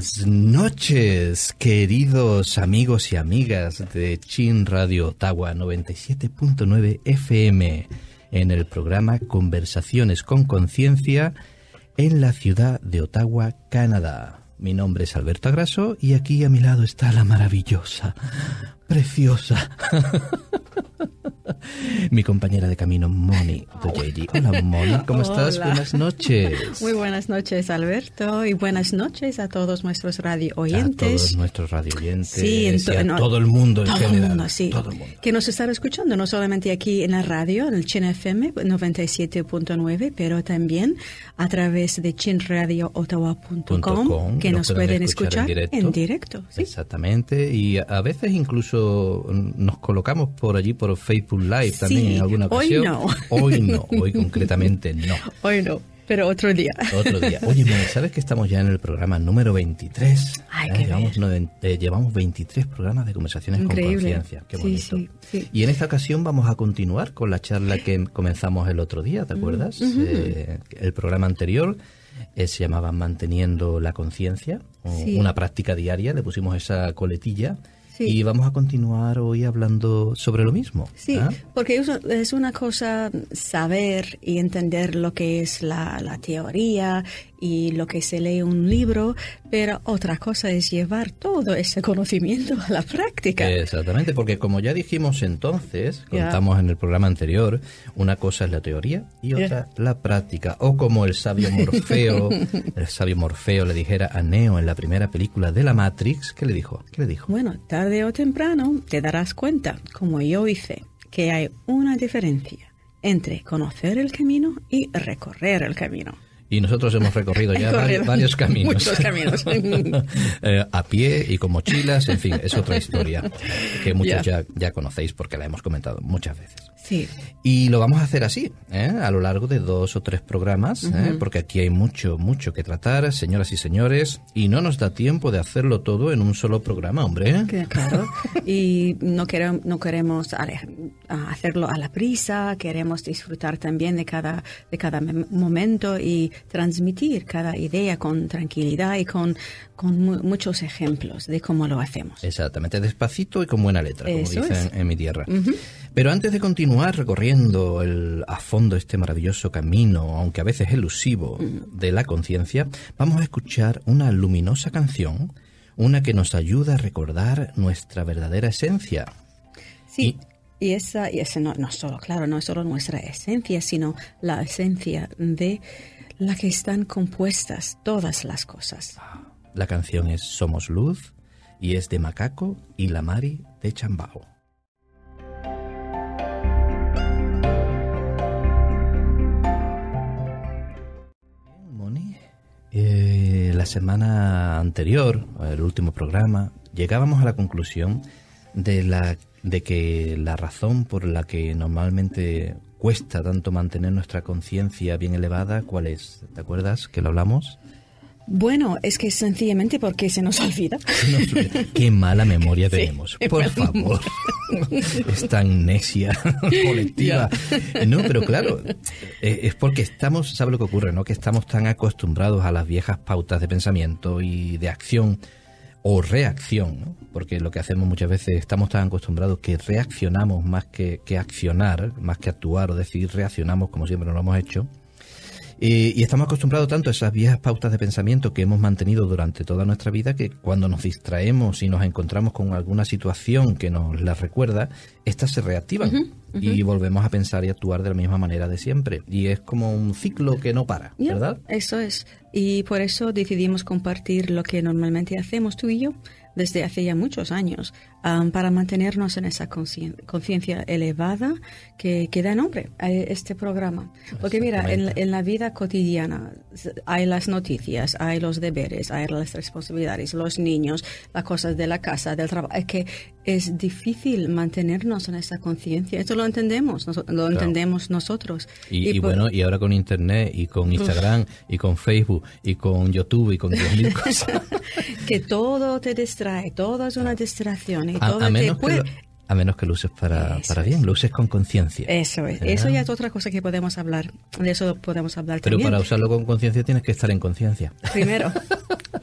Buenas noches, queridos amigos y amigas de Chin Radio Ottawa 97.9 FM en el programa Conversaciones con Conciencia en la ciudad de Ottawa, Canadá. Mi nombre es Alberto Agraso y aquí a mi lado está la maravillosa, preciosa Mi compañera de camino, Moni Hola, Moni, ¿cómo estás? Buenas noches. Muy buenas noches, Alberto, y buenas noches a todos nuestros radio oyentes. A todos nuestros radio oyentes. Sí, a todo el mundo en todo general. El mundo, sí. Todo el mundo. Que nos están escuchando, no solamente aquí en la radio, en el Chin FM 97.9, pero también a través de chinradioottawa.com, que nos, pueden, escuchar, en directo. Exactamente, y a veces incluso nos colocamos por allí por Facebook Live también en alguna ocasión. Hoy no. Hoy no, hoy concretamente no. Hoy no. Pero otro día. Otro día. Oye, ¿sabes que estamos ya en el programa número 23? Ay, qué llevamos, eh, llevamos 23 programas de conversaciones con conciencia. Qué bonito. Y en esta ocasión vamos a continuar con la charla que comenzamos el otro día, ¿te acuerdas? Eh, el programa anterior eh, se llamaba Manteniendo la conciencia, una práctica diaria, le pusimos esa coletilla y vamos a continuar hoy hablando sobre lo mismo. Sí, ¿ah? porque es una cosa saber y entender lo que es la, la teoría y lo que se lee un libro, pero otra cosa es llevar todo ese conocimiento a la práctica. Exactamente, porque como ya dijimos entonces, contamos en el programa anterior, una cosa es la teoría y otra la práctica. O como el sabio Morfeo, el sabio Morfeo le dijera a Neo en la primera película de la Matrix, ¿qué le dijo? ¿Qué le dijo? Bueno, tarde o temprano te darás cuenta, como yo hice, que hay una diferencia entre conocer el camino y recorrer el camino. Y nosotros hemos recorrido ya varios, caminos. Muchos caminos. Eh, a pie y con mochilas, en fin, es otra historia que muchos ya, ya conocéis porque la hemos comentado muchas veces. Y lo vamos a hacer así, ¿eh? a lo largo de dos o tres programas, ¿eh? porque aquí hay mucho, mucho que tratar, señoras y señores, y no nos da tiempo de hacerlo todo en un solo programa, hombre. Claro, y no queremos, no queremos hacerlo a la prisa, queremos disfrutar también de cada, de cada momento y transmitir cada idea con tranquilidad y con, con muchos ejemplos de cómo lo hacemos. Exactamente, despacito y con buena letra, como dicen en mi tierra. Pero antes de continuar recorriendo el, a fondo este maravilloso camino, aunque a veces elusivo, de la conciencia, vamos a escuchar una luminosa canción, una que nos ayuda a recordar nuestra verdadera esencia. Sí. Y, esa, y esa no, no solo, claro, no es solo nuestra esencia, sino la esencia de la que están compuestas todas las cosas. La canción es Somos Luz y es de Macaco y la Mari de Chambao. Eh, la semana anterior, el último programa, llegábamos a la conclusión de, la, de que la razón por la que normalmente cuesta tanto mantener nuestra conciencia bien elevada, ¿cuál es? ¿Te acuerdas que lo hablamos? Bueno, es que sencillamente porque se nos olvida. Qué mala memoria tenemos. Por favor. Esta amnesia colectiva. No, pero claro, eh, es porque estamos, ¿sabe lo que ocurre? no Que estamos tan acostumbrados a las viejas pautas de pensamiento y de acción o reacción, ¿no? porque lo que hacemos muchas veces estamos tan acostumbrados que reaccionamos más que, que accionar, más que actuar o decir reaccionamos como siempre lo hemos hecho y estamos acostumbrados tanto a esas viejas pautas de pensamiento que hemos mantenido durante toda nuestra vida que cuando nos distraemos y nos encontramos con alguna situación que nos la recuerda, estas se reactivan y volvemos a pensar y actuar de la misma manera de siempre. Y es como un ciclo que no para, ¿verdad? Eso es. Y por eso decidimos compartir lo que normalmente hacemos tú y yo desde hace ya muchos años para mantenernos en esa conciencia elevada que, que, da nombre a este programa. Porque mira, en, la vida cotidiana hay las noticias, hay los deberes, hay las responsabilidades, los niños, las cosas de la casa, del trabajo. Es que es difícil mantenernos en esa conciencia. Esto lo entendemos, lo entendemos nosotros. Y, bueno, y ahora con Internet y con Instagram y con Facebook y con YouTube y con 10.000 cosas. que todo te distrae, todo es una distracción a, menos que A menos que lo uses para, para bien, lo uses con conciencia. Eso es. Eso ya es otra cosa que podemos hablar. De eso podemos hablar Pero también. para usarlo con conciencia tienes que estar en conciencia. Primero.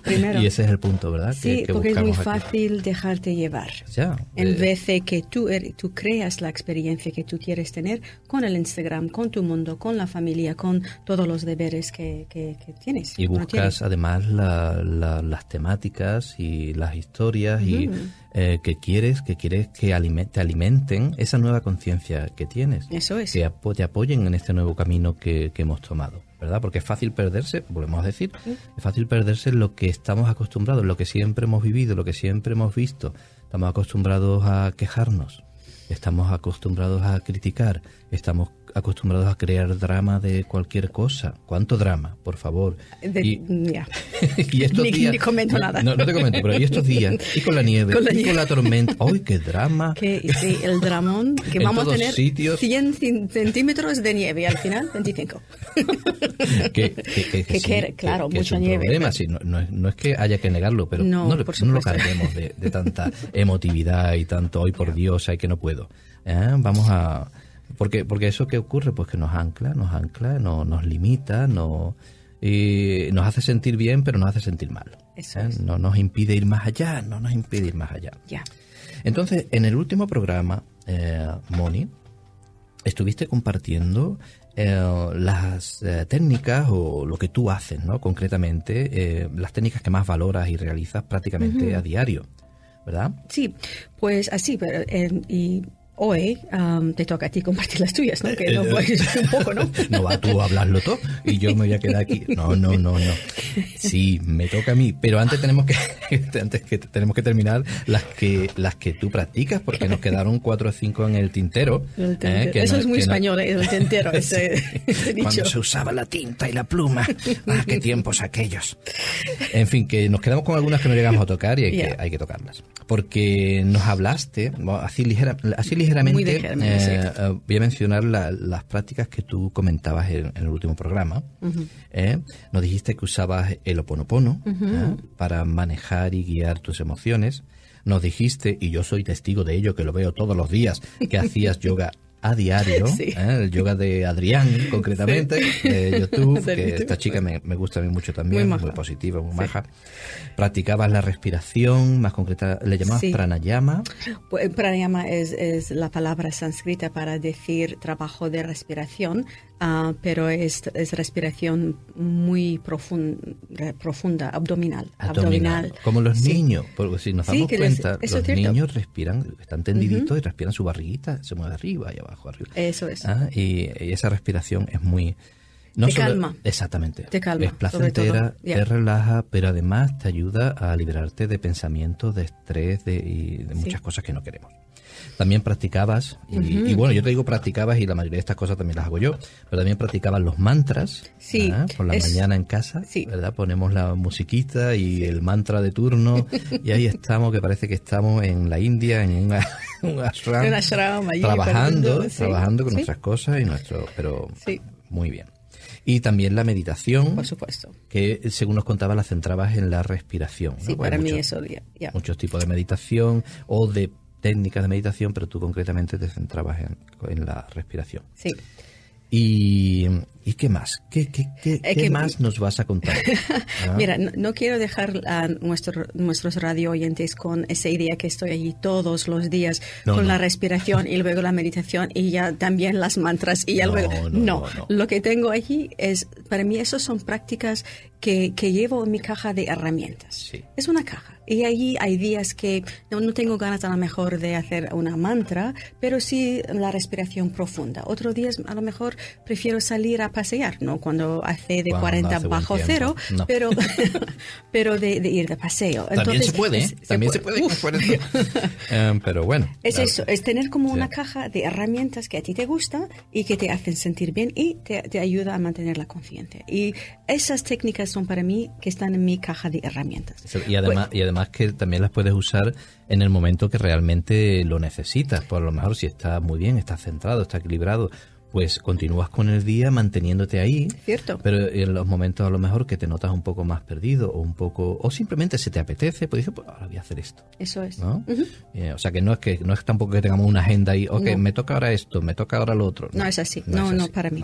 Primero. Y ese es el punto, ¿verdad? Sí, que, que porque es muy buscamos aquí. fácil dejarte llevar. Ya, En eh, vez de que tú, er- tú creas la experiencia que tú quieres tener con el Instagram, con tu mundo, con la familia, con todos los deberes que, que- que tienes. Y buscas además la- la- las temáticas y las historias y eh, que quieres que quieres que alime- te alimenten esa nueva conciencia que tienes. tiene. Eso es. Que te apoyen en este nuevo camino que, que hemos tomado, ¿verdad? Porque es fácil perderse, volvemos a decir, es fácil perderse en lo que estamos acostumbrados, en lo que siempre hemos vivido, lo que siempre hemos visto. Estamos acostumbrados a quejarnos, estamos acostumbrados a criticar, estamos acostumbrados a crear drama de cualquier cosa. ¿Cuánto drama, por favor? De- Y- y estos Ni- días, ni comento nada. No, no te comento, pero y estos días, y con la nieve, Con la y nieve. con la tormenta, ¡ay, qué drama! Que, sí, el dramón, que En vamos a tener sitios. 100 cin- centímetros de nieve al final 25. Que, que- que- sí, claro, que es mucha un nieve, problema, pero- sí, no, no es, no es que haya que negarlo, pero No, no, por no lo carguemos de, de tanta emotividad y tanto, ¡ay, por Dios, ay, que no puedo! ¿Eh? Vamos a... Porque, porque eso que ocurre, pues que nos ancla, nos ancla, no, nos limita, no, y nos hace sentir bien, pero nos hace sentir mal. Eso ¿eh? es. No nos impide ir más allá, no nos impide ir más allá. Ya. Entonces, en el último programa, eh, Moni, estuviste compartiendo eh, las eh, técnicas o lo que tú haces, ¿no? Concretamente, eh, las técnicas que más valoras y realizas prácticamente a diario, ¿verdad? Sí, pues así, pero y hoy am, te toca a ti compartir las tuyas, ¿no? Que no Eh, puedes un poco, ¿no? No va tú a hablarlo todo y yo me voy a quedar aquí. No, no, no, no. Sí, me toca a mí, pero antes tenemos que antes que tenemos que terminar las que las que tú practicas porque nos quedaron cuatro o cinco en el tintero. El ¿eh? tintero. que Eso no- es muy no- español, ¿eh? el tintero, ese, ese dicho. Cuando se usaba la tinta y la pluma. Ah, qué tiempos aquellos. En fin, que nos quedamos con algunas que no llegamos a tocar y hay, Ya. que, hay que tocarlas. Porque nos hablaste, así, ligera, así ligeramente, Muy ligeramente, eh, eh, voy a mencionar la- las prácticas que tú comentabas en, en el último programa. ¿eh? Nos dijiste que usabas el oponopono ¿eh? para manejar y guiar tus emociones. Nos dijiste, y yo soy testigo de ello, que lo veo todos los días, que hacías yoga a diario, Sí. ¿eh? el yoga de Adrián concretamente, de YouTube, que esta chica me, me gusta a mí mucho también, Muy positiva, muy Sí. maja. Practicabas la respiración, más concreta, le llamabas pranayama. Pues, Pranayama es, es la palabra sánscrita para decir trabajo de respiración, ah, pero es, es respiración muy profunda, abdominal. Abdominal, como los Sí. niños, porque si nos Sí, damos les- cuenta, los niños respiran, están tendiditos y respiran su barriguita, se mueve arriba y abajo, arriba. Eso es. Ah, y, y esa respiración es muy... No Te solo- calma. Exactamente. Te calma, Es placentera. Ya. te relaja, pero además te ayuda a liberarte de pensamientos, de estrés de, y de Sí. muchas cosas que no queremos. También practicabas, y, y bueno, yo te digo practicabas y la mayoría de estas cosas también las hago yo, pero también practicabas los mantras Sí, por la es- mañana en casa, sí. ¿verdad? Ponemos la musiquita y el mantra de turno y ahí estamos, que parece que estamos en la India, en un, un ashram, En un ashram allí, trabajando, sí, trabajando con sí. nuestras cosas y nuestro, pero Sí. muy bien. Y también la meditación, Por supuesto. que según nos contaba la centrabas en la respiración. Sí, para mí eso ya. ya. Muchos tipos de meditación o de técnicas de meditación, pero tú concretamente te centrabas en, en la respiración. Sí. ¿Y, ¿y qué más? ¿Qué, qué, qué, qué que- más nos vas a contar? Ah, Mira, no, no quiero dejar a nuestro- nuestros radio oyentes con esa idea que estoy allí todos los días No, con no. la respiración y luego la meditación y ya también las mantras y ya No, luego. no, No, no, no. lo que tengo allí es, para mí, eso son prácticas que, que llevo en mi caja de herramientas. Sí. Es una caja. Y allí hay días que no, no tengo ganas a lo mejor de hacer una mantra, pero sí la respiración profunda. Otros días a lo mejor prefiero salir a pasear, ¿no? Cuando hace de Cuando 40 hace bajo cero, No. pero, pero de, de ir de paseo. También Entonces, se puede, ¿eh? es- también se puede. Con 40. Eh, pero bueno. Es claro. eso, es tener como Sí. una caja de herramientas que a ti te gusta y que te hacen sentir bien y te, te ayuda a mantener la conciencia. Y esas técnicas son para mí que están en mi caja de herramientas. Y además, y además que también las puedes usar en el momento que realmente lo necesitas. Por lo mejor si está muy bien, está centrado, está equilibrado, pues continúas con el día manteniéndote ahí. Cierto. Pero en los momentos a lo mejor que te notas un poco más perdido o un poco o simplemente se te apetece, pues dices, pues ahora voy a hacer esto. Eso es. ¿no? Eh, o sea que no es que no es tampoco que tengamos una agenda ahí, ok, me toca ahora esto, me toca ahora lo otro. No, es así. No, no, para mí.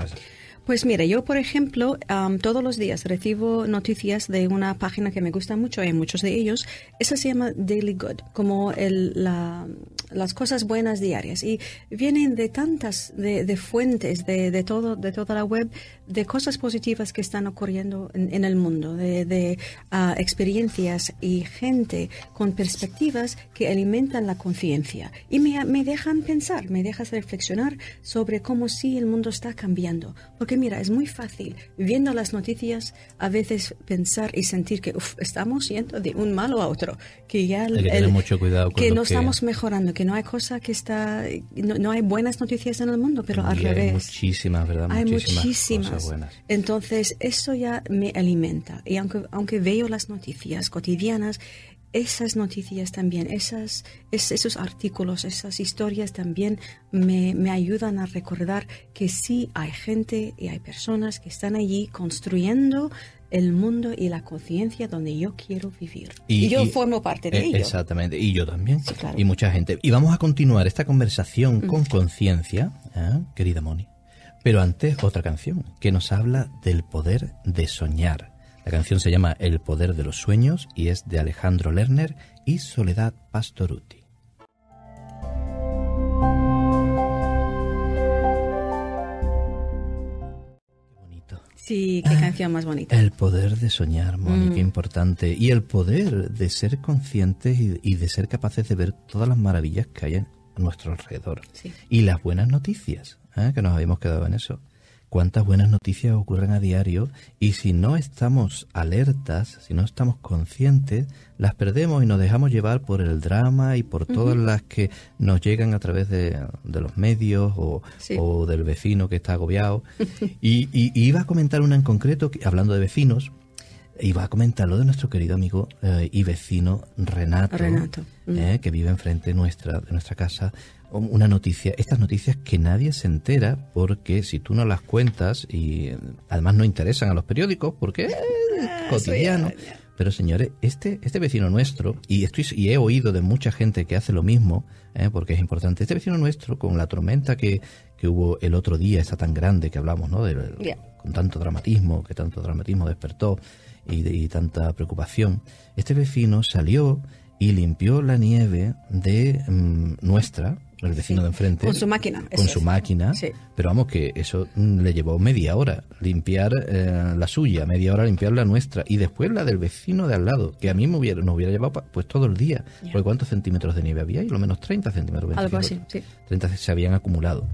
Pues mira, yo por ejemplo todos los días recibo noticias de una página que me gusta mucho, hay muchos de ellos. Esa se llama Daily Good, como el, la, las cosas buenas diarias. Y vienen de tantas, de, fuentes, de, de, todo, de toda la web, de cosas positivas que están ocurriendo en, el mundo, de, de ah, experiencias y gente con perspectivas que alimentan la conciencia. Y me, me dejan pensar, me dejas reflexionar sobre cómo sí el mundo está cambiando. Porque mira, es muy fácil, viendo las noticias, a veces pensar y sentir que estamos yendo de un malo a otro, que ya mucho cuidado que no estamos mejorando, que no hay cosa que está, no, hay buenas noticias en el mundo, pero al revés. Hay muchísimas, ¿verdad? Hay muchísimas. Entonces, eso ya me alimenta. Y aunque, aunque veo las noticias cotidianas, esas noticias también, esas, esos artículos, esas historias también me, me, ayudan a recordar que sí hay gente y hay personas que están allí construyendo el mundo y la conciencia donde yo quiero vivir. Y, yo formo parte de eh, ello. Exactamente, y yo también. Y mucha gente. Y vamos a continuar esta conversación con conciencia, ¿eh? querida Moni. Pero antes otra canción que nos habla del poder de soñar. La canción se llama El poder de los sueños y es de Alejandro Lerner y Soledad Pastoruti. Sí, qué canción más bonita. El poder de soñar, Mónica, mm. importante. Y el poder de ser conscientes y, de ser capaces de ver todas las maravillas que hay a nuestro alrededor. Y las buenas noticias, ¿eh? que nos habíamos quedado en eso cuántas buenas noticias ocurren a diario y si no estamos alertas, si no estamos conscientes, las perdemos y nos dejamos llevar por el drama y por todas las que nos llegan a través de, los medios o, del vecino que está agobiado. y, iba a comentar una en concreto, hablando de vecinos, iba a comentar lo de nuestro querido amigo eh, y vecino Renato, eh, que vive enfrente nuestra, de nuestra casa una noticia, estas noticias que nadie se entera porque si tú no las cuentas y además no interesan a los periódicos porque es ah, cotidiano. Pero señores, este, este vecino nuestro, y, estoy, y he oído de mucha gente que hace lo mismo, ¿eh? porque es importante, este vecino nuestro, con la tormenta que, que hubo el otro día, esa tan grande que hablamos, ¿no? De, Con tanto dramatismo, que tanto dramatismo despertó y, y tanta preocupación, este vecino salió y limpió la nieve de mm, nuestra, el vecino de enfrente. Con su máquina. Con su máquina. Pero vamos, que eso mm, le llevó media hora limpiar eh, la suya, media hora limpiar la nuestra y después la del vecino de al lado, que a mí me hubiera, nos hubiera llevado pues todo el día. Porque ¿cuántos centímetros de nieve había? Y lo menos 30 centímetros. Algo así, sí. 30 se habían acumulado.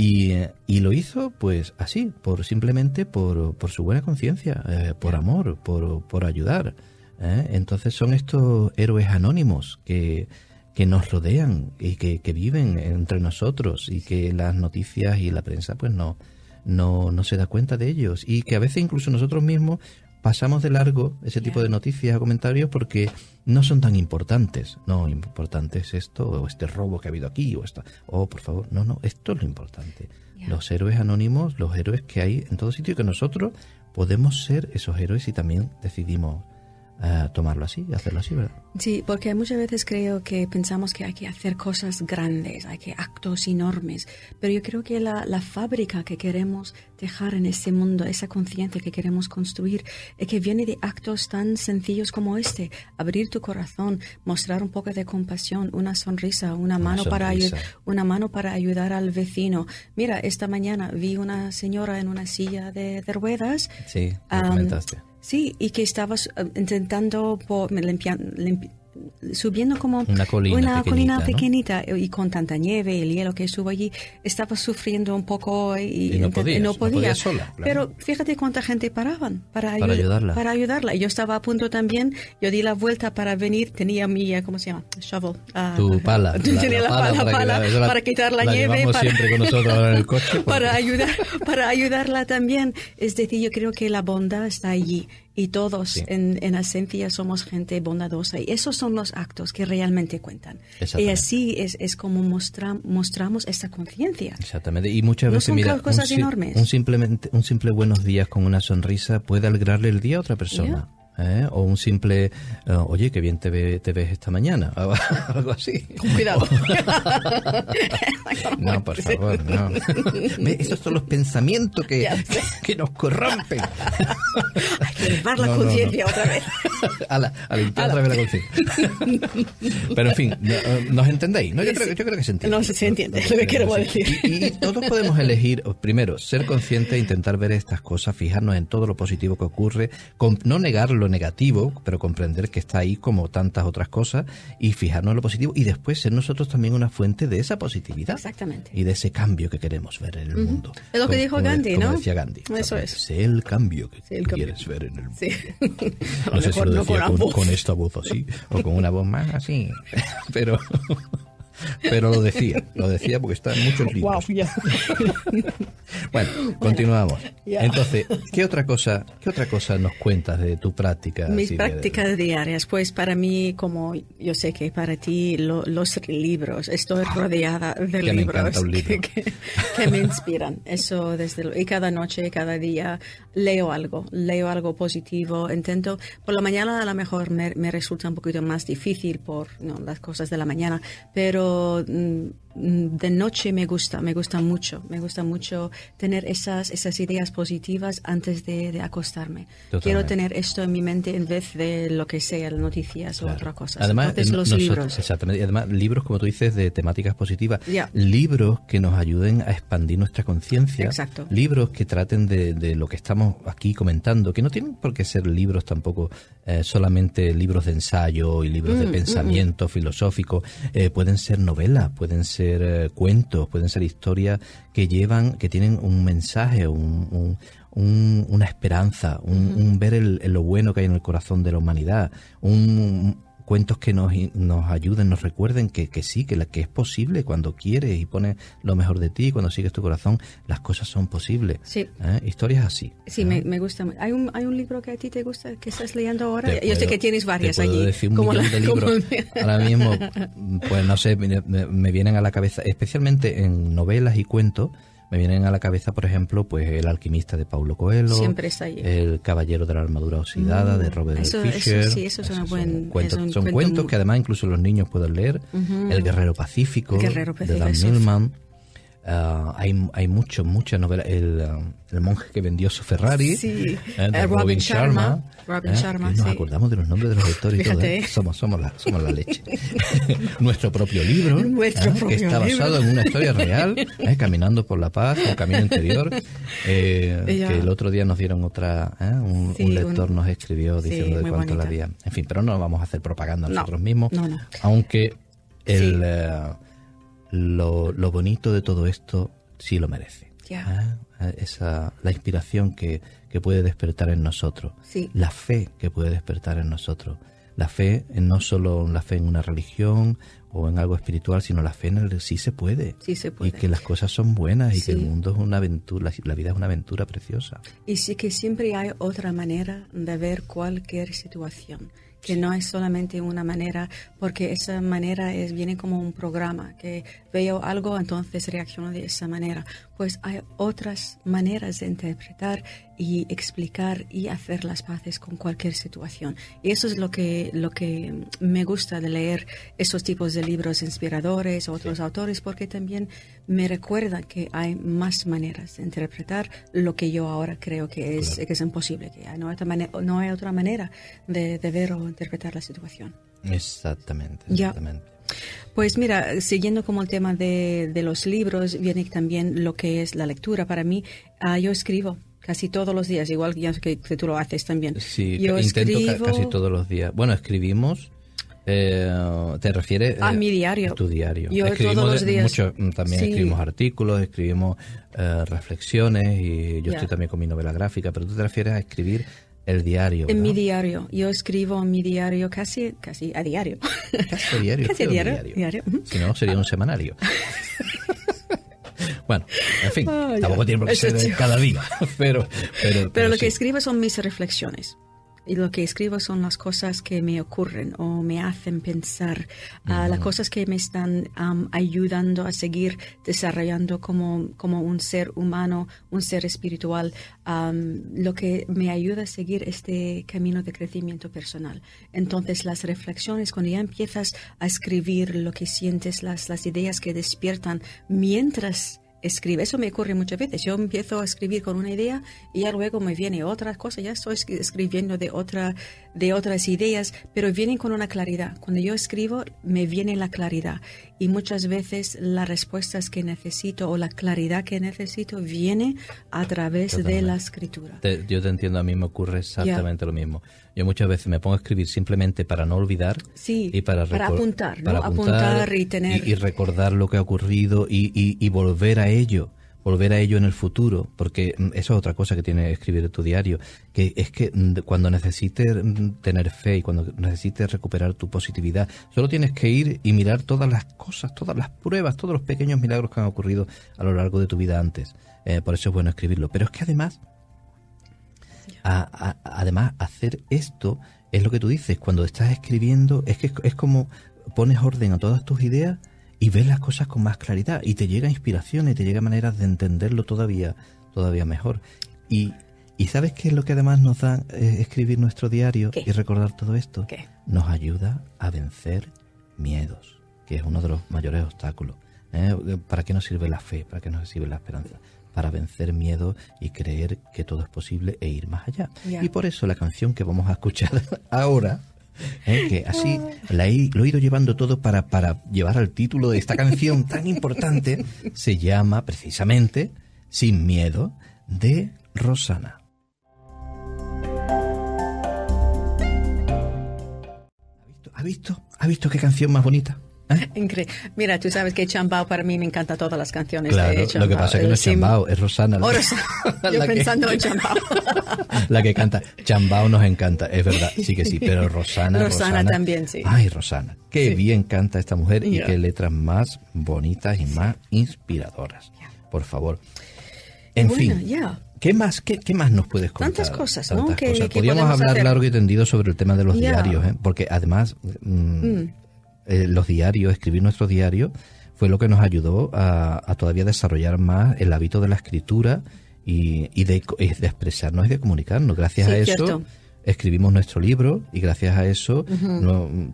Y, y, lo hizo pues así, por simplemente por, por su buena conciencia, eh, por amor, por, por ayudar. ¿eh? Entonces son estos héroes anónimos que que nos rodean y que, que, viven entre nosotros y que las noticias y la prensa pues no, no, no se da cuenta de ellos y que a veces incluso nosotros mismos pasamos de largo ese tipo de noticias o comentarios porque no son tan importantes. No, importante es esto o este robo que ha habido aquí o esto. Oh, por favor, no, no, esto es lo importante. Los héroes anónimos, los héroes que hay en todo sitio y que nosotros podemos ser esos héroes y también decidimos tomarlo así, hacerlo así, ¿verdad? Sí, porque muchas veces creo que pensamos que hay que hacer cosas grandes, hay que actos enormes, pero yo creo que la, la fábrica que queremos dejar en este mundo, esa conciencia que queremos construir, es que viene de actos tan sencillos como este, abrir tu corazón, mostrar un poco de compasión, una sonrisa, una, mano para una mano para ayudar al vecino. Mira, esta mañana vi una señora en una silla de, ruedas. Sí, comentaste Sí, y que estabas eh, intentando por, limpiar, subiendo como una colina, pequeñita, y con tanta nieve y el hielo que estuvo allí, estaba sufriendo un poco y, no, podía, sola, Pero fíjate cuánta gente paraban para, ayudarla. Para ayudarla. Yo estaba a punto también, yo di la vuelta para venir, tenía mi, eh, ¿cómo se llama? Shovel. Ah, tu pala. tenía la, pala, para, quitar la, nieve. Para, siempre con nosotros en el coche. para, ayudar, para ayudarla también. Es decir, yo creo que la bondad está allí y todos en, en, esencia somos gente bondadosa y esos son los actos que realmente cuentan. Y así es, es como mostra, mostramos esa conciencia. Exactamente. Y muchas veces, mira, cosas un, enormes. Un, simplemente, un simple buenos días con una sonrisa puede alegrarle el día a otra persona. ¿Eh? o un simple, eh, oye, qué bien te, ve, te ves esta mañana, algo así. Cuidado. no, por favor, no. Esos son los pensamientos que, que nos corrompen. Hay que limpiar la conciencia otra vez. a, la, a limpiar otra vez la conciencia. Pero en fin, eh, ¿nos entendéis? ¿no? Yo, creo, yo creo que se entiende. No, se entiende, lo que queremos decir. Y, y, todos podemos elegir, primero, ser conscientes e intentar ver estas cosas, fijarnos en todo lo positivo que ocurre, con, no negarlo negativo, pero comprender que está ahí como tantas otras cosas y fijarnos en lo positivo y después ser nosotros también una fuente de esa positividad. Exactamente. Y de ese cambio que queremos ver en el mundo. Es lo que como, dijo como Gandhi, como ¿no? decía Gandhi. Eso es. Sé el cambio que Sí, el cambio. quieres ver en el mundo. Sí. No sé si lo decía con, con esta voz así o con una voz más así, pero pero lo decía, lo decía porque está en muchos libros. Wow. Bueno, continuamos. Entonces, ¿qué otra cosa, qué otra cosa nos cuentas de tu práctica? Mis de- prácticas diarias, pues para mí, como yo sé que para ti lo- los libros, estoy rodeada de Que libros encanta un libro. Que, que- que me inspiran. Eso desde lo- y cada noche, cada día leo algo, leo algo positivo. Intento por la mañana a lo mejor me, me resulta un poquito más difícil por ¿no? las cosas de la mañana, pero mm, mm, de noche me gusta, me gusta mucho, me gusta mucho tener esas esas ideas positivas antes de, de acostarme. Quiero tener esto en mi mente en vez de lo que sea, noticias Claro. o otra cosa. Además, Entonces, los nosotros- libros. Exactamente. Además, libros, como tú dices, de temáticas positivas. Libros que nos ayuden a expandir nuestra conciencia. Exacto. Libros que traten de, de lo que estamos aquí comentando, que no tienen por qué ser libros tampoco eh, solamente libros de ensayo y libros Mm, de pensamiento filosófico. Eh, pueden ser novelas, pueden ser eh, cuentos, pueden ser historias que llevan, que tienen un mensaje, un, un- un- una esperanza, un, un ver el, el lo bueno que hay en el corazón de la humanidad, un, cuentos que nos, nos ayuden, nos recuerden que, que sí, que, la, que es posible cuando quieres y pones lo mejor de ti, cuando sigues tu corazón, las cosas son posibles. Sí. ¿Eh? Historias así. Sí, ¿eh? me, me gusta. ¿Hay un, ¿Hay un libro que a ti te gusta, que estás leyendo ahora? Te Yo sé puedo- que tienes varias te puedo allí. decir un como millón la- de libros. como- Ahora mismo, pues no sé, me, me- me vienen a la cabeza, especialmente en novelas y cuentos, me vienen a la cabeza, por ejemplo, pues El alquimista de Paulo Coelho, Siempre está ahí. El caballero de la armadura oxidada de Robert Eso- L. eso Fisher. sí, eso Esos buen- son cuentos, son cuento cuentos muy- que además incluso los niños pueden leer. El guerrero pacífico, El guerrero de pacífico, Dan eso. Ah, hay hay mucho, muchas novelas. El, ah, el monje que vendió su Ferrari. Sí. eh, de Eh, Robin Robin Sharma. Sharma. Robin eh, Sharma, nos sí. acordamos de los nombres de los autores y todo. ¿eh? Somos, somos, la, somos la leche. Nuestro propio libro. Nuestro eh, propio que está libro. basado en una historia real. eh, caminando por la paz, un camino interior. eh, que el otro día nos dieron otra. eh, un, Sí, un un- lector nos escribió diciendo de cuánto la bonita. había. En fin, pero no vamos a hacer propaganda No, nosotros mismos. no, no. Aunque el, Sí. Eh, lo, lo bonito de todo esto sí lo merece. Ya. ¿eh? Esa, la inspiración que, que puede despertar en nosotros, Sí. la fe que puede despertar en nosotros, la fe, en no solo la fe en una religión o en algo espiritual, sino la fe en el sí se puede. Sí se puede. Y que las cosas son buenas y que el mundo es una aventura, la vida es una aventura preciosa. Y sí que siempre hay otra manera de ver cualquier situación, que no es solamente una manera, porque esa manera es viene como un programa, que veo algo, entonces reacciono de esa manera. Pues hay otras maneras de interpretar y explicar y hacer las paces con cualquier situación. Y eso es lo que, lo que me gusta de leer esos tipos de libros inspiradores, otros autores, porque también me recuerda que hay más maneras de interpretar lo que yo ahora creo que es, que es imposible, que no hay otra, mane- no hay otra manera de, de ver o interpretar la situación. Exactamente. Pues mira, siguiendo como el tema de, de los libros, viene también lo que es la lectura. Para mí, ah, yo escribo casi todos los días, igual que, que, tú lo haces también. Sí, yo intento ca- escribo casi todos los días. Bueno, escribimos. eh, ¿Te refieres A eh, mi diario. a tu diario? Yo escribimos todos los días. mucho, mm, también Sí. escribimos artículos, escribimos eh, reflexiones y yo estoy también con mi novela gráfica, pero tú te refieres a escribir el diario. En mi diario, yo escribo en mi diario casi, casi a diario. Casi a diario. Casi a escribo diario, diario, ujú. Si no, sería un semanario. bueno, en fin, Ah, ya. tampoco tiene por qué ser cada día, pero... Pero, Pero lo sí. que escribo son mis reflexiones. Y lo que escribo son las cosas que me ocurren o me hacen pensar, a las cosas que me están ayudando a seguir desarrollando como, como un ser humano, un ser espiritual, lo que me ayuda a seguir este camino de crecimiento personal. Entonces las reflexiones, cuando ya empiezas a escribir lo que sientes, las, las ideas que despiertan mientras escribe. Eso me ocurre muchas veces. Yo empiezo a escribir con una idea y ya luego me viene otra cosa. Ya estoy escribiendo de, otra, de otras ideas, pero vienen con una claridad. Cuando yo escribo, me viene la claridad. Y muchas veces las respuestas que necesito o la claridad que necesito viene a través de la escritura. yo te entiendo, a mí me ocurre exactamente lo mismo. Yo muchas veces me pongo a escribir simplemente para no olvidar y para, para apuntar, para apuntar, y tener... Y, recordar lo que ha ocurrido y, y, volver a ello volver a ello en el futuro, porque mm, eso es otra cosa que tiene escribir tu diario, que es que mm, cuando necesites mm, tener fe y cuando necesites recuperar tu positividad, solo tienes que ir y mirar todas las cosas, todas las pruebas, todos los pequeños milagros que han ocurrido a lo largo de tu vida antes. Eh, por eso es bueno escribirlo. Pero es que además además, hacer esto es lo que tú dices, cuando estás escribiendo, es que es, como pones orden a todas tus ideas y ves las cosas con más claridad y te llega inspiración y te llega maneras de entenderlo todavía, todavía mejor. Y, y ¿sabes qué es lo que además nos da eh, escribir nuestro diario y recordar todo esto? Nos ayuda a vencer miedos, que es uno de los mayores obstáculos. ¿eh? ¿Para qué nos sirve la fe? ¿Para qué nos sirve la esperanza? Para vencer miedo y creer que todo es posible e ir más allá. Y por eso la canción que vamos a escuchar ahora, ¿eh? que así la lo he ido llevando todo para, para llevar al título de esta canción tan importante, se llama precisamente Sin Miedo de Rosana. ¿Ha visto? ¿Ha visto qué canción más bonita? Increíble. Mira, tú sabes que Chambao para mí me encanta todas las canciones claro, de Lo que pasa es que no es Chambao, es Rosana. Oh, Yo pensando en Chambao. la que canta. Chambao nos encanta, es verdad, sí que sí, pero Rosana. Rosana, también, sí. Ay, Rosana. Qué bien canta esta mujer y qué letras más bonitas y más inspiradoras. Por favor. En fin. ¿Qué más, qué, qué, más nos puedes contar? Tantas cosas, ¿no? Podríamos hablar largo y tendido sobre el tema de los diarios, ¿eh? porque además mm, mm. Eh, los diarios, escribir nuestro diario, fue lo que nos ayudó a, todavía desarrollar más el hábito de la escritura y, de, de, expresarnos y de comunicarnos. Gracias a eso escribimos nuestro libro y gracias a eso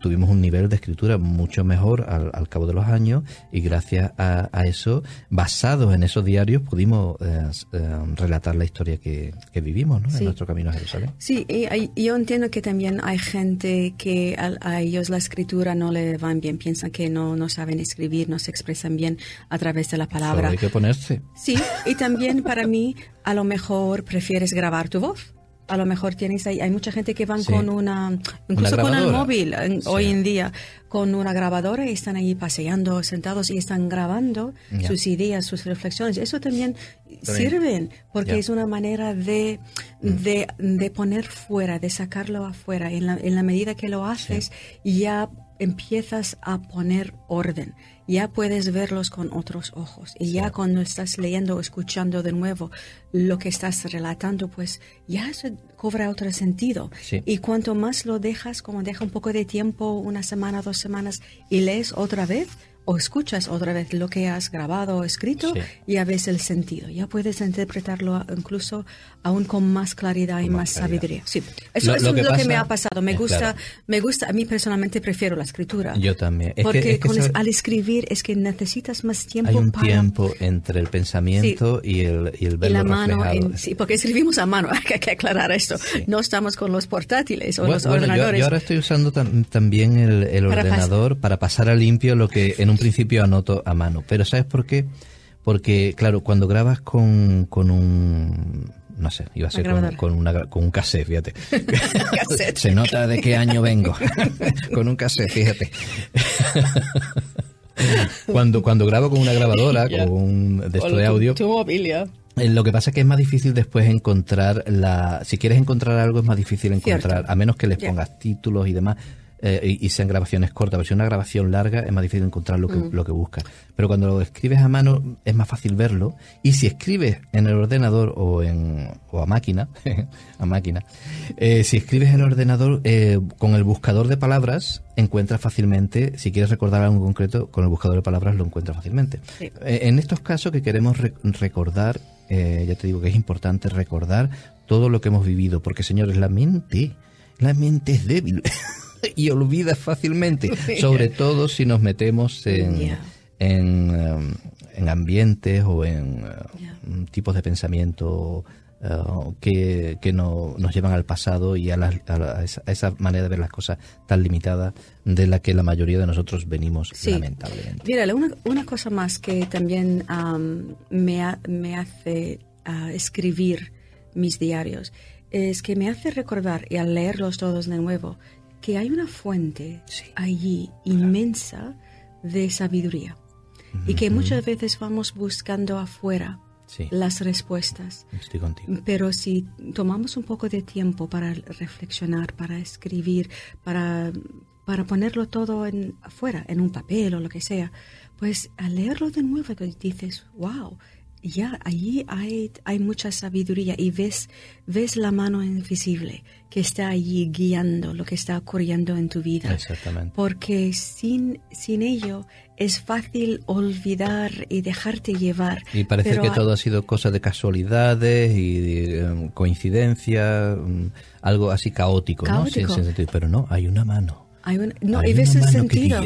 tuvimos un nivel de escritura mucho mejor al, cabo de los años y gracias a, eso, basados en esos diarios, pudimos eh, eh, relatar la historia que, vivimos en nuestro camino a Jerusalén. Sí, y, yo entiendo que también hay gente que a, ellos la escritura no le van bien, piensan que no, no saben escribir, no se expresan bien a través de la palabra. hay que ponerse. Sí, y también para mí a lo mejor prefieres grabar tu voz a lo mejor tienes ahí, hay mucha gente que van con una, incluso con el móvil hoy en día, con una grabadora y están ahí paseando, sentados y están grabando sus ideas, sus reflexiones. Eso también sirve porque es una manera de, mm. de, de, poner fuera, de sacarlo afuera. En la, en la medida que lo haces, ya empiezas a poner orden ya puedes verlos con otros ojos. Y ya cuando estás leyendo o escuchando de nuevo lo que estás relatando, pues ya se cobra otro sentido. Y cuanto más lo dejas, como deja un poco de tiempo, una semana, dos semanas, y lees otra vez, o escuchas otra vez lo que has grabado o escrito, ya ves el sentido. Ya puedes interpretarlo incluso aún con más claridad y más, sabiduría. Sí, eso, es lo que me ha pasado. Me gusta, me gusta. A mí personalmente prefiero la escritura. Yo también. porque al escribir es que necesitas más tiempo. Hay un tiempo entre el pensamiento y el y el verlo y la mano. sí, porque escribimos a mano. Hay que aclarar esto. No estamos con los portátiles o los ordenadores. Yo, ahora estoy usando también el, ordenador para pasar a limpio lo que en un principio anoto a mano. Pero ¿sabes por qué? Porque, claro, cuando grabas con, con un no sé, iba a ser con, una, con un cassette, fíjate. Se nota de qué año vengo. con un cassette, fíjate. cuando, cuando grabo con una grabadora, con un de esto de audio. Eh, lo que pasa es que es más difícil después encontrar la. Si quieres encontrar algo, es más difícil encontrar, a menos que les pongas títulos y demás eh, y, sean grabaciones cortas. Pero si es una grabación larga es más difícil encontrar lo que, mm. lo que buscas. Pero cuando lo escribes a mano es más fácil verlo. Y si escribes en el ordenador o, en, o a máquina, a máquina, eh, si escribes en el ordenador eh, con el buscador de palabras, encuentras fácilmente, si quieres recordar algo en concreto, con el buscador de palabras lo encuentras fácilmente. en estos casos que queremos recordar, ya te digo que es importante recordar todo lo que hemos vivido, porque señores, la mente, la mente es débil. y olvida fácilmente, sobre todo si nos metemos en, en, um, en, ambientes o en uh, tipos de pensamiento uh, que, que no, nos llevan al pasado y a, a, esa, manera de ver las cosas tan limitada de la que la mayoría de nosotros venimos lamentablemente. Mira, una, una, cosa más que también um, me, me hace uh, escribir mis diarios es que me hace recordar y al leerlos todos de nuevo que hay una fuente allí inmensa de sabiduría y que muchas veces vamos buscando afuera las respuestas. Pero si tomamos un poco de tiempo para reflexionar, para escribir, para, para ponerlo todo en, afuera, en un papel o lo que sea, pues al leerlo de nuevo dices, wow, ya allí hay, hay mucha sabiduría y ves, ves la mano invisible que está allí guiando lo que está ocurriendo en tu vida. Exactamente. Porque sin, sin ello es fácil olvidar y dejarte llevar. Y parece que todo ha sido cosa de casualidades y de, um, coincidencias, um, algo así caótico, caótico, ¿no? pero no, hay una mano no, y ves el sentido.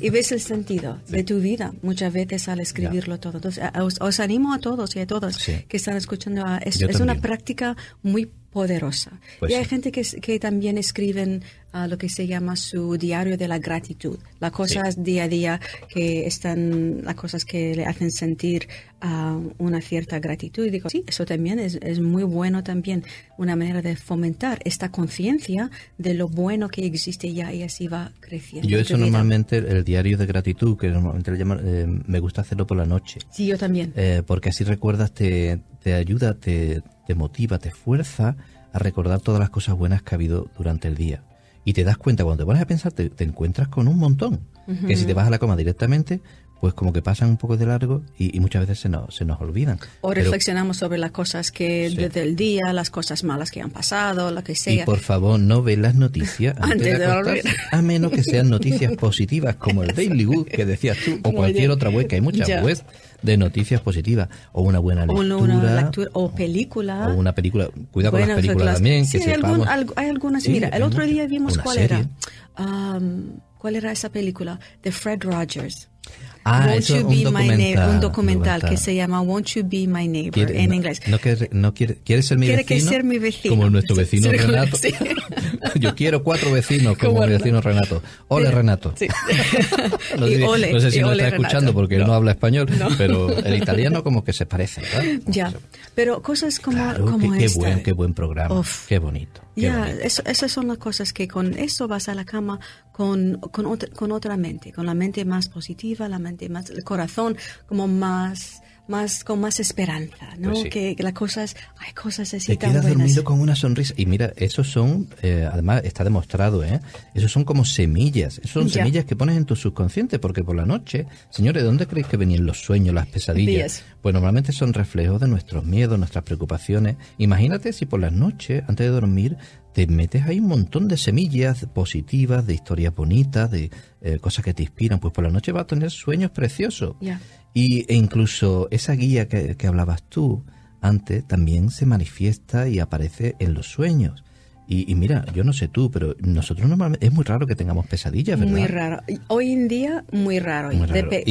y ves el sentido de tu vida muchas veces al escribirlo todo. Entonces, os, animo a todos y a todas que están escuchando. es, es una práctica muy poderosa. Pues y hay gente que, que también escriben a lo que se llama su diario de la gratitud, las cosas día a día que están, las cosas que le hacen sentir uh, una cierta gratitud. Y digo, sí, eso también es, es, muy bueno también, una manera de fomentar esta conciencia de lo bueno que existe ya y así va creciendo. Yo eso normalmente, el diario de gratitud, que normalmente le llaman, eh, me gusta hacerlo por la noche. Sí, yo también. Eh, porque así recuerdas, te, te ayuda, te, te motiva, te fuerza a recordar todas las cosas buenas que ha habido durante el día y te das cuenta, cuando te pones a pensar, te, encuentras con un montón. Que si te vas a la cama directamente, pues como que pasan un poco de largo y, muchas veces se nos, se nos olvidan. O reflexionamos sobre las cosas que desde el día, las cosas malas que han pasado, lo que sea. Y por favor, no ve las noticias antes, de, dormir. A menos que sean noticias positivas como el Daily Good que decías tú, o cualquier otra web, que hay muchas webs de noticias positivas o una buena lectura, o película. o una película cuidado con las películas también sí, hay, hay, algunas. Mira el otro día vimos cuál era. um, cuál era esa película de Fred Rogers Ah, Won't You Be My Neighbor, un documental, que se llama Won't You Be My Neighbor en inglés. No, quiere, no quiere, ¿Quieres ser mi quiere vecino? Quiere ser mi vecino. Como nuestro vecino Renato. Yo quiero cuatro vecinos como, mi vecino Renato. Ole Renato. Sí. no, sé, ole, no, sé, si nos está escuchando porque él no habla español, pero el italiano como que se parece, ¿verdad? Ya, pero cosas como, como qué, esta. Qué buen, qué buen programa, qué bonito. Ya, eso, esas son las cosas que con eso vas a la cama con, con, otra, con otra mente, con la mente más positiva, la mente más, el corazón como más más con más esperanza, ¿no? Pues que, las cosas, hay cosas así Te tan quedas buenas. dormido con una sonrisa. Y mira, esos son, eh, además está demostrado, ¿eh? Esos son como semillas. Esos son semillas que pones en tu subconsciente, porque por la noche, señores, ¿de dónde creéis que venían los sueños, las pesadillas? Pues normalmente son reflejos de nuestros miedos, nuestras preocupaciones. Imagínate si por las noches, antes de dormir, te metes ahí un montón de semillas positivas, de historias bonitas, de eh, cosas que te inspiran, pues por la noche vas a tener sueños preciosos. Y, e incluso esa guía que, que hablabas tú antes también se manifiesta y aparece en los sueños. Y, mira, yo no sé tú, pero nosotros normalmente es muy raro que tengamos pesadillas, ¿verdad? Muy raro. Hoy en día, muy raro.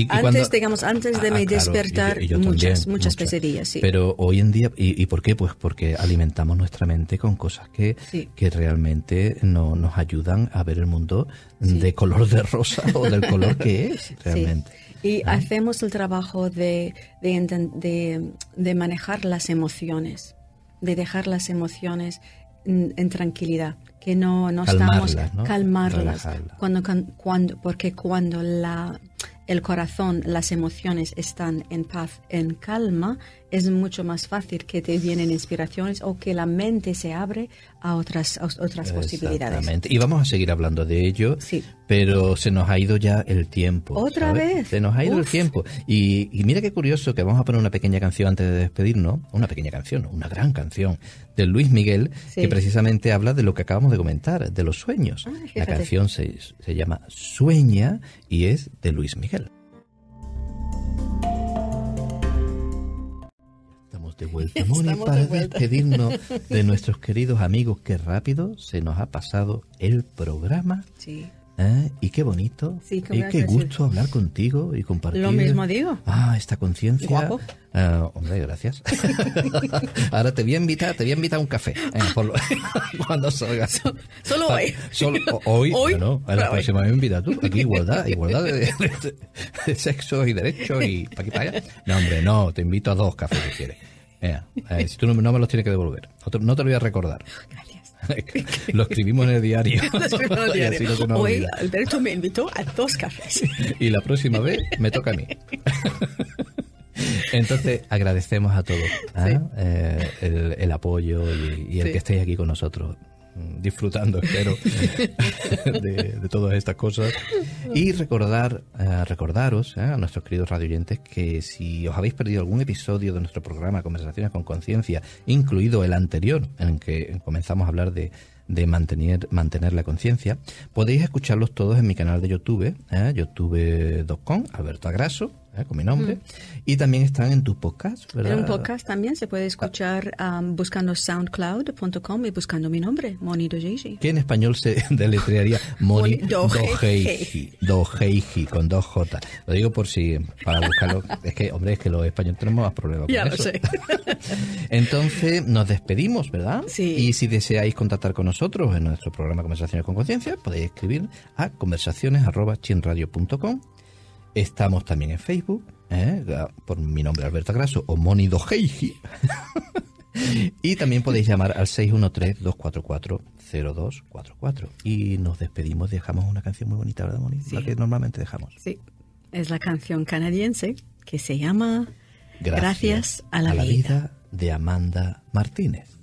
antes, digamos, antes de ah, despertar, muchas, muchas, pesadillas, sí. Pero hoy en día, ¿y, por qué? Pues porque alimentamos nuestra mente con cosas que, que realmente no, nos ayudan a ver el mundo de color de rosa o del color que es realmente. Y hacemos el trabajo de, de, de manejar las emociones, de dejar las emociones en tranquilidad, que no, no estamos ¿no? calmarlas, cuando, cuando, porque cuando la el corazón, las emociones están en paz, en calma, es mucho más fácil que te vienen inspiraciones o que la mente se abre a otras, otras posibilidades. Exactamente. Y vamos a seguir hablando de ello, Sí. pero se nos ha ido ya el tiempo. ¿Otra ¿sabes? vez? Se nos ha ido el tiempo. Y, y mira qué curioso que vamos a poner una pequeña canción antes de despedirnos. Una pequeña canción, una gran canción de Luis Miguel, Sí. que precisamente habla de lo que acabamos de comentar, de los sueños. Ah, La canción se, se llama Sueña y es de Luis Miguel. Estamos de vuelta, Moni, Estamos para de vuelta. despedirnos de nuestros queridos amigos. Qué rápido se nos ha pasado el programa. Sí. ¿Eh? Y qué bonito. Sí, ¿qué y qué gusto hablar contigo y compartir. Lo mismo digo. Ah, esta conciencia. Guapo. Ah, hombre, gracias. Ahora te voy a invitar, te voy a invitar a un café. eh, por lo- cuando salgas. Solo Pa- hoy. Solo hoy. Hoy, Bueno, a la próxima me invitas tú. Aquí igualdad, igualdad de, de- de sexo y derechos y para aquí para allá. No, hombre, no, te invito a dos cafés si quieres. Eh, si tú no, no me los tienes que devolver. No te, no te lo voy a recordar. Lo escribimos en el diario. En el diario. Hoy olvida. Alberto me invitó a dos cafés. y la próxima vez me toca a mí. Entonces agradecemos a todos ¿ah? Sí. Eh, el, el apoyo y, y el Sí. que estéis aquí con nosotros disfrutando, espero, de, todas estas cosas. Y recordar, eh, recordaros eh, a nuestros queridos radioyentes que si os habéis perdido algún episodio de nuestro programa Conversaciones con Conciencia, incluido el anterior, en el que comenzamos a hablar de, de mantener, mantener la conciencia, podéis escucharlos todos en mi canal de YouTube, eh, youtube.com, Alberto Agraso, con mi nombre, y también están en tu podcast, ¿verdad? En un podcast también se puede escuchar um, buscando soundcloud.com y buscando mi nombre, Moni Dojeji. que en español se deletrearía Moni. Dojeji, Dojeji, con dos J. Lo digo por si, para buscarlo, es que, hombre, es que los españoles tenemos más problemas con Ya lo sé. Entonces, nos despedimos, ¿verdad? Sí. Y si deseáis contactar con nosotros en nuestro programa Conversaciones con Conciencia, podéis escribir a conversaciones.chinradio.com. Estamos también en Facebook, ¿eh? por mi nombre Alberto Graso o Moni Dojeji. y también podéis llamar al 613-244-0244. Y nos despedimos, dejamos una canción muy bonita, ¿verdad, Moni? La que normalmente dejamos. Sí, es la canción canadiense que se llama Gracias, a la, vida. de Amanda Martínez.